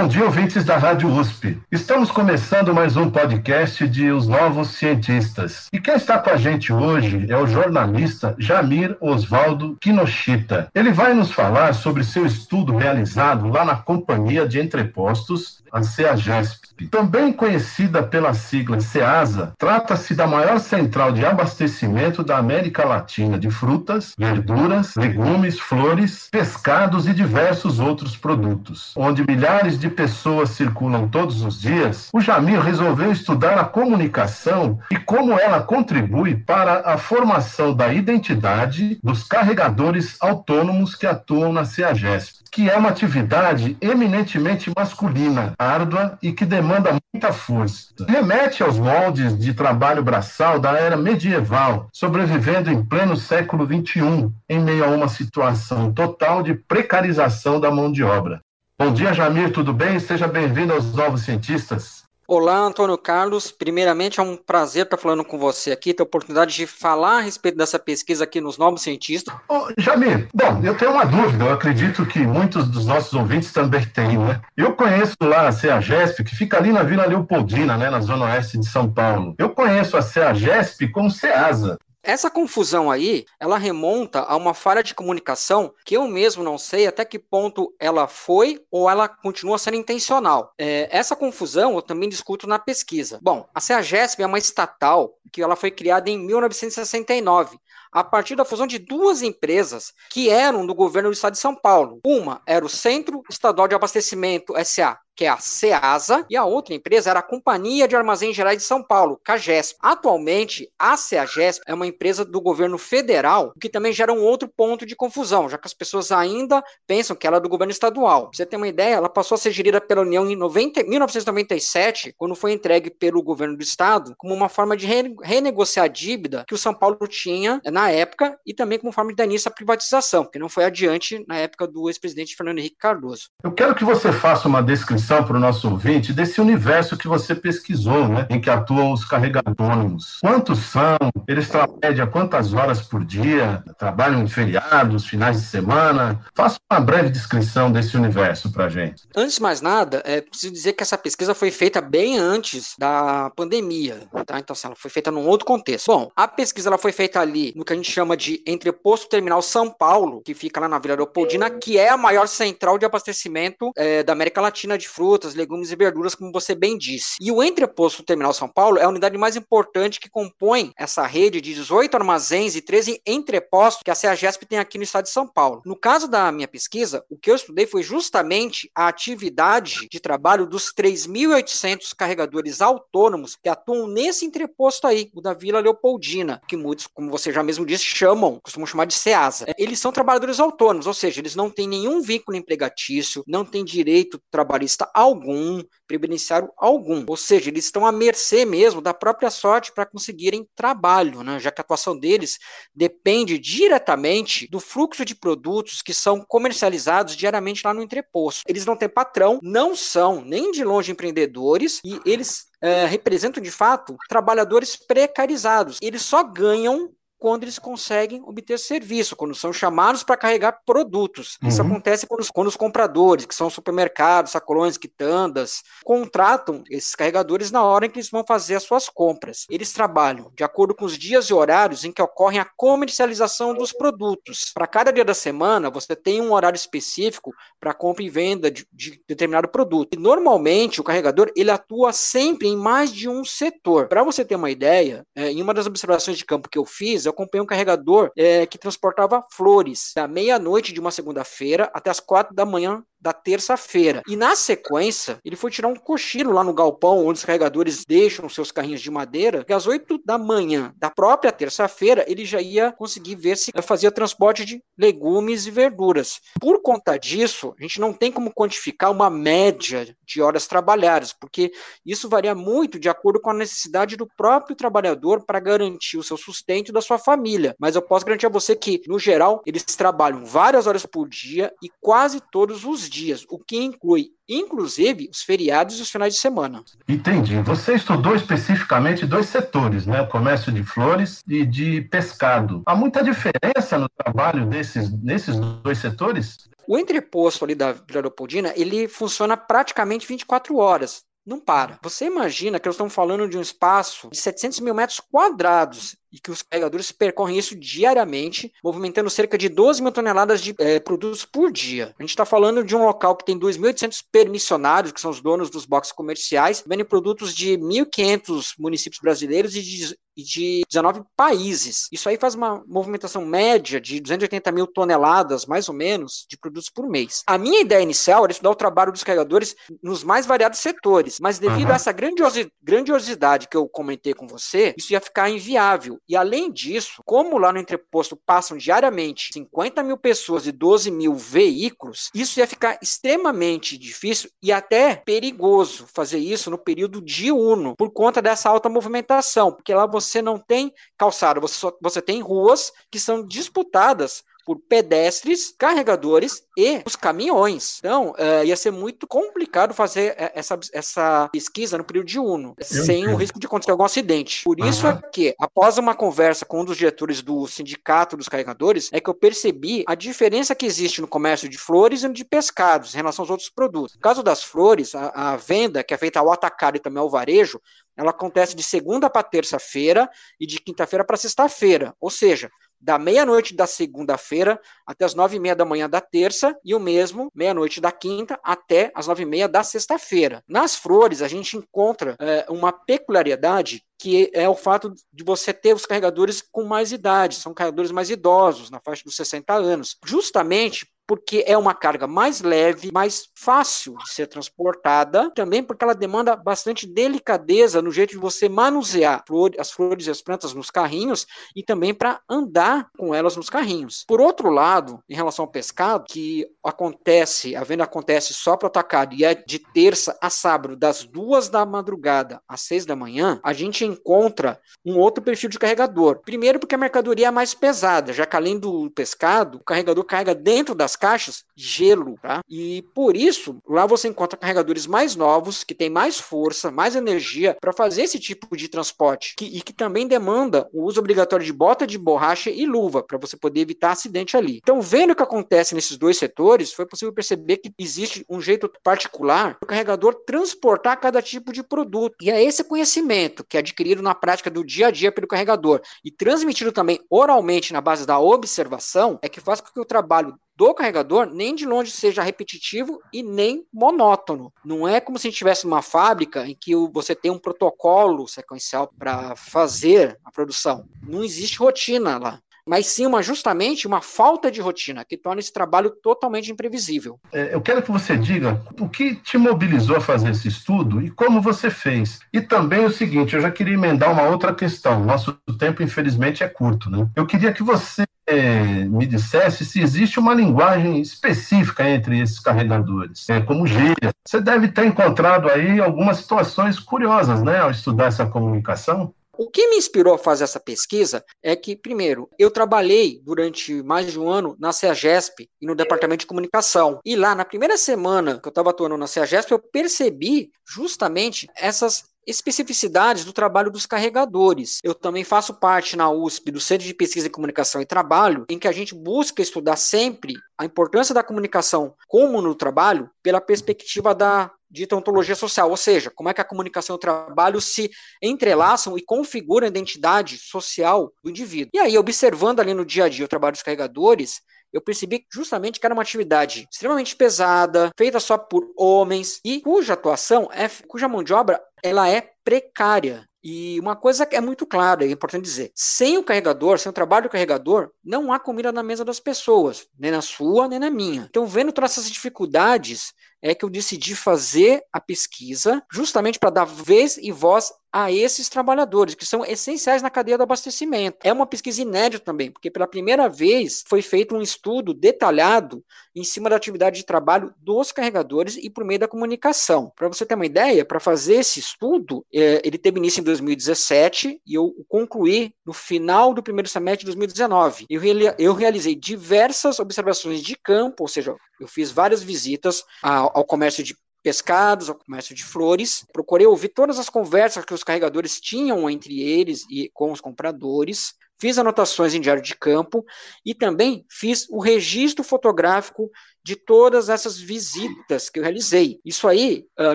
Bom dia, ouvintes da Rádio USP. Estamos começando mais um podcast de Os Novos Cientistas. E quem está com a gente hoje é o jornalista Jamir Osvaldo Kinoshita. Ele vai nos falar sobre seu estudo realizado lá na Companhia de Entrepostos a CEAGESP. Também conhecida pela sigla CEASA, trata-se da maior central de abastecimento da América Latina de frutas, verduras, legumes, flores, pescados e diversos outros produtos. Onde milhares de pessoas circulam todos os dias, o Jamil resolveu estudar a comunicação e como ela contribui para a formação da identidade dos carregadores autônomos que atuam na CEAGESP que é uma atividade eminentemente masculina, árdua e que demanda muita força. Remete aos moldes de trabalho braçal da era medieval, sobrevivendo em pleno século XXI, em meio a uma situação total de precarização da mão de obra. Bom dia, Jamir, tudo bem? Seja bem-vindo aos Novos Cientistas. Olá, Antônio Carlos. Primeiramente, é um prazer estar falando com você aqui, ter a oportunidade de falar a respeito dessa pesquisa aqui nos Novos Cientistas. Ô, Jamir, bom, eu tenho uma dúvida, eu acredito que muitos dos nossos ouvintes também têm, né? Eu conheço lá a CEAGESP, que fica ali na Vila Leopoldina, né, na zona oeste de São Paulo. Eu conheço a CEAGESP como CEASA. Essa confusão aí, ela remonta a uma falha de comunicação que eu mesmo não sei até que ponto ela foi ou ela continua sendo intencional. É, essa confusão eu também discuto na pesquisa. Bom, a CEAGESP é uma estatal que ela foi criada em 1969 a partir da fusão de duas empresas que eram do governo do estado de São Paulo. Uma era o Centro Estadual de Abastecimento SA, que é a CEASA, e a outra empresa era a Companhia de Armazéns Gerais de São Paulo, CAGESP. Atualmente, a CEAGESP é uma empresa do governo federal, o que também gera um outro ponto de confusão, já que as pessoas ainda pensam que ela é do governo estadual. Pra você ter uma ideia, ela passou a ser gerida pela União em 90, 1997, quando foi entregue pelo governo do estado, como uma forma de renegociar a dívida que o São Paulo tinha na época e também como forma de dar início à privatização, porque não foi adiante na época do ex-presidente Fernando Henrique Cardoso. Eu quero que você faça uma descrição descrição para o nosso ouvinte desse universo que você pesquisou, né? Em que atuam os carregadores. Quantos são? Eles trabalham quantas horas por dia? Trabalham em feriados, finais de semana? Faça uma breve descrição desse universo para gente. Antes de mais nada, é preciso dizer que essa pesquisa foi feita bem antes da pandemia, tá? Então, assim, ela foi feita num outro contexto. Bom, a pesquisa ela foi feita ali no que a gente chama de entreposto terminal São Paulo, que fica lá na Vila Leopoldina, que é a maior central de abastecimento é, da América Latina de frutas, legumes e verduras, como você bem disse. E o entreposto Terminal São Paulo é a unidade mais importante que compõe essa rede de 18 armazéns e 13 entrepostos que a CEAGESP tem aqui no estado de São Paulo. No caso da minha pesquisa, o que eu estudei foi justamente a atividade de trabalho dos 3.800 carregadores autônomos que atuam nesse entreposto aí, o da Vila Leopoldina, que muitos, como você já mesmo disse, chamam, costumam chamar de CEASA. Eles são trabalhadores autônomos, ou seja, eles não têm nenhum vínculo empregatício, não têm direito trabalhista algum, previdenciário algum. Ou seja, eles estão à mercê mesmo da própria sorte para conseguirem trabalho, né? já que a atuação deles depende diretamente do fluxo de produtos que são comercializados diariamente lá no entreposto. Eles não têm patrão, não são nem de longe empreendedores e eles é, representam de fato trabalhadores precarizados. Eles só ganham quando eles conseguem obter serviço, quando são chamados para carregar produtos. Uhum. Isso acontece quando os, quando os, compradores, que são supermercados, sacolões, quitandas, contratam esses carregadores na hora em que eles vão fazer as suas compras. Eles trabalham de acordo com os dias e horários em que ocorre a comercialização dos produtos. Para cada dia da semana, você tem um horário específico para compra e venda de, de, determinado produto. E normalmente o carregador ele atua sempre em mais de um setor. Para você ter uma ideia, é, em uma das observações de campo que eu fiz, eu acompanhei um carregador é, que transportava flores. Da meia-noite de uma segunda-feira até as quatro da manhã da terça-feira. E na sequência, ele foi tirar um cochilo lá no galpão, onde os carregadores deixam seus carrinhos de madeira, e às 8 da manhã da própria terça-feira, ele já ia conseguir ver se fazia transporte de legumes e verduras. Por conta disso, a gente não tem como quantificar uma média de horas trabalhadas, porque isso varia muito de acordo com a necessidade do próprio trabalhador para garantir o seu sustento da sua família. Mas eu posso garantir a você que, no geral, eles trabalham várias horas por dia e quase todos os dias, o que inclui inclusive os feriados e os finais de semana. Entendi. Você estudou especificamente dois setores, né? O comércio de flores e de pescado. Há muita diferença no trabalho desses, nesses dois setores? O entreposto ali da Vila Leopoldina, ele funciona praticamente 24 horas não para. Você imagina que nós estamos falando de um espaço de 700 mil metros quadrados e que os carregadores percorrem isso diariamente, movimentando cerca de 12 mil toneladas de é, produtos por dia. A gente está falando de um local que tem 2.800 permissionários, que são os donos dos boxes comerciais, vendem produtos de 1.500 municípios brasileiros e de, de 19 países. Isso aí faz uma movimentação média de 280 mil toneladas, mais ou menos, de produtos por mês. A minha ideia inicial era estudar o trabalho dos carregadores nos mais variados setores, mas devido uhum. a essa grandiosidade que eu comentei com você, isso ia ficar inviável. E além disso, como lá no entreposto passam diariamente 50 mil pessoas e 12 mil veículos, isso ia ficar extremamente difícil e até perigoso fazer isso no período diurno, por conta dessa alta movimentação, porque lá você não tem calçada, você, só, você tem ruas que são disputadas por pedestres, carregadores e os caminhões. Então, uh, ia ser muito complicado fazer eh, essa, essa pesquisa no período de Uno, sem o risco de acontecer algum acidente. Por isso uhum. é que, após uma conversa com um dos diretores do sindicato dos carregadores, é que eu percebi a diferença que existe no comércio de flores e de pescados em relação aos outros produtos. No caso das flores, a, a venda, que é feita ao atacado e também ao varejo, ela acontece de segunda para terça-feira e de quinta-feira para sexta-feira. Ou seja, da meia-noite da segunda-feira até as nove e meia da manhã da terça e o mesmo meia-noite da quinta até as nove e meia da sexta-feira. Nas flores, a gente encontra é, uma peculiaridade que é o fato de você ter os carregadores com mais idade, são carregadores mais idosos, na faixa dos 60 anos, justamente porque é uma carga mais leve, mais fácil de ser transportada, também porque ela demanda bastante delicadeza no jeito de você manusear as flores e as plantas nos carrinhos e também para andar com elas nos carrinhos. Por outro lado, em relação ao pescado, que acontece, a venda acontece só para o atacado e é de terça a sábado, das duas da madrugada às seis da manhã, a gente encontra um outro perfil de carregador. Primeiro, porque a mercadoria é mais pesada, já que além do pescado, o carregador carrega dentro das caixas gelo, tá? E por isso, lá você encontra carregadores mais novos, que têm mais força, mais energia para fazer esse tipo de transporte, que, e que também demanda o uso obrigatório de bota de borracha e luva, para você poder evitar acidente ali. Então, vendo o que acontece nesses dois setores, foi possível perceber que existe um jeito particular do carregador transportar cada tipo de produto. E é esse conhecimento que é adquirido na prática do dia a dia pelo carregador e transmitido também oralmente na base da observação é que faz com que o trabalho do carregador nem de longe seja repetitivo e nem monótono. Não é como se a gente tivesse uma fábrica em que você tem um protocolo sequencial para fazer a produção. Não existe rotina lá mas sim uma justamente uma falta de rotina que torna esse trabalho totalmente imprevisível. É, eu quero que você diga o que te mobilizou a fazer esse estudo e como você fez. E também o seguinte, eu já queria emendar uma outra questão. Nosso tempo, infelizmente, é curto, né? Eu queria que você é, me dissesse se existe uma linguagem específica entre esses carregadores, é, como gíria. Você deve ter encontrado aí algumas situações curiosas, né, ao estudar essa comunicação. O que me inspirou a fazer essa pesquisa é que, primeiro, eu trabalhei durante mais de um ano na CEAGESP e no departamento de comunicação. E lá, na primeira semana que eu estava atuando na CEAGESP, eu percebi justamente essas especificidades do trabalho dos carregadores. Eu também faço parte na USP do Centro de Pesquisa em Comunicação e Trabalho, em que a gente busca estudar sempre a importância da comunicação como no trabalho pela perspectiva da dita ontologia social, ou seja, como é que a comunicação e o trabalho se entrelaçam e configuram a identidade social do indivíduo. E aí, observando ali no dia a dia o trabalho dos carregadores, eu percebi justamente que era uma atividade extremamente pesada, feita só por homens e cuja atuação é cuja mão de obra ela é precária. E uma coisa que é muito clara, é importante dizer: sem o carregador, sem o trabalho do carregador, não há comida na mesa das pessoas, nem na sua, nem na minha. Então, vendo todas essas dificuldades, é que eu decidi fazer a pesquisa justamente para dar vez e voz a esses trabalhadores, que são essenciais na cadeia do abastecimento. É uma pesquisa inédita também, porque pela primeira vez foi feito um estudo detalhado em cima da atividade de trabalho dos carregadores e por meio da comunicação. Para você ter uma ideia, para fazer esse estudo, é, ele teve início em 2017 e eu concluí no final do primeiro semestre de 2019. Eu, eu realizei diversas observações de campo, ou seja, Eu fiz várias visitas ao, ao comércio de pescados, ao comércio de flores. Procurei ouvir todas as conversas que os carregadores tinham entre eles e com os compradores. Fiz anotações em diário de campo e também fiz o registro fotográfico de todas essas visitas que eu realizei. Isso aí, uh,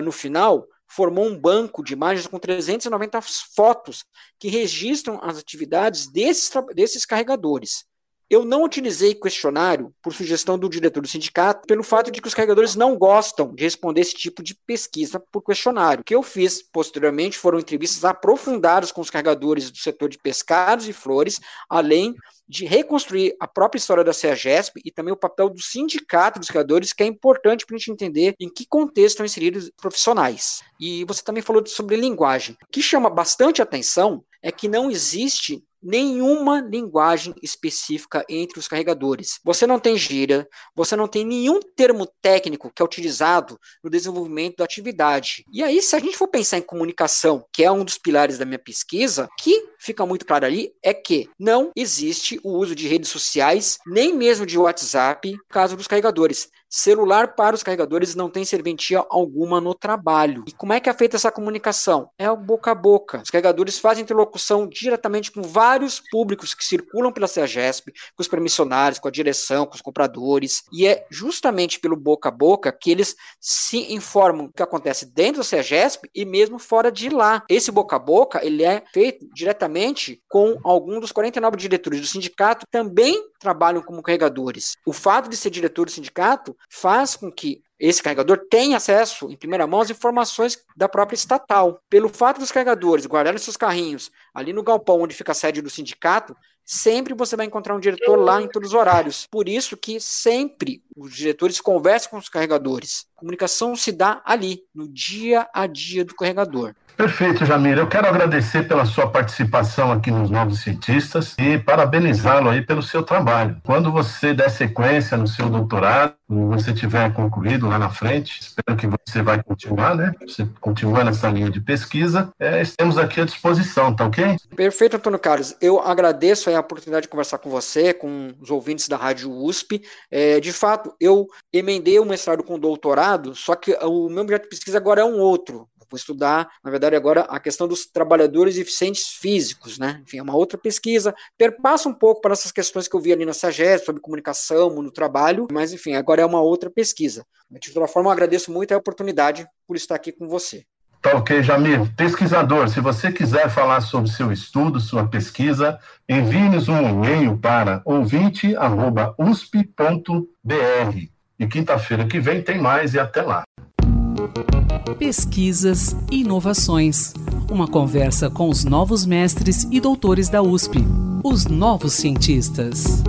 no final, formou um banco de imagens com 390 fotos que registram as atividades desses, desses carregadores. Eu não utilizei questionário por sugestão do diretor do sindicato, pelo fato de que os carregadores não gostam de responder esse tipo de pesquisa por questionário. O que eu fiz posteriormente foram entrevistas aprofundadas com os carregadores do setor de pescados e flores, além de reconstruir a própria história da CEAGESP e também o papel do sindicato dos carregadores, que é importante para a gente entender em que contexto estão inseridos os profissionais. E você também falou sobre linguagem. O que chama bastante atenção é que não existe nenhuma linguagem específica entre os carregadores. Você não tem gíria, você não tem nenhum termo técnico que é utilizado no desenvolvimento da atividade. E aí, se a gente for pensar em comunicação, que é um dos pilares da minha pesquisa, que fica muito claro ali é que não existe o uso de redes sociais, nem mesmo de WhatsApp, no caso dos carregadores. Celular para os carregadores não tem serventia alguma no trabalho. E como é que é feita essa comunicação? É o boca a boca. Os carregadores fazem interlocução diretamente com vários públicos que circulam pela CEAGESP, com os permissionários, com a direção, com os compradores. E é justamente pelo boca a boca que eles se informam do que acontece dentro da CEAGESP e mesmo fora de lá. Esse boca a boca, ele é feito diretamente com algum dos 49 diretores do sindicato também trabalham como carregadores. O fato de ser diretor do sindicato faz com que esse carregador tenha acesso em primeira mão às informações da própria estatal. Pelo fato dos carregadores guardarem seus carrinhos ali no galpão onde fica a sede do sindicato, sempre você vai encontrar um diretor lá em todos os horários. Por isso que sempre os diretores conversam com os carregadores. A comunicação se dá ali, no dia a dia do carregador. Perfeito, Jamir. Eu quero agradecer pela sua participação aqui nos Novos Cientistas e parabenizá-lo aí pelo seu trabalho. Quando você der sequência no seu doutorado, quando você tiver concluído lá na frente, espero que você vai continuar, né? Você continua nessa linha de pesquisa, é, estamos aqui à disposição, tá ok? Perfeito, Antônio Carlos. Eu agradeço a oportunidade de conversar com você, com os ouvintes da Rádio USP. É, de fato, eu emendei o mestrado com o doutorado, só que o meu objeto de pesquisa agora é um outro. Vou estudar, na verdade, agora a questão dos trabalhadores eficientes físicos, né? Enfim, é uma outra pesquisa, perpassa um pouco para essas questões que eu vi ali na SAGES, sobre comunicação no trabalho, mas enfim, agora é uma outra pesquisa. De toda forma, eu agradeço muito a oportunidade por estar aqui com você. Tá ok, Jamir. Pesquisador, se você quiser falar sobre seu estudo, sua pesquisa, envie-nos um e-mail para ouvinte.usp.br. E quinta-feira que vem tem mais e até lá. Pesquisas e inovações. Uma conversa com os novos mestres e doutores da USP, os novos cientistas.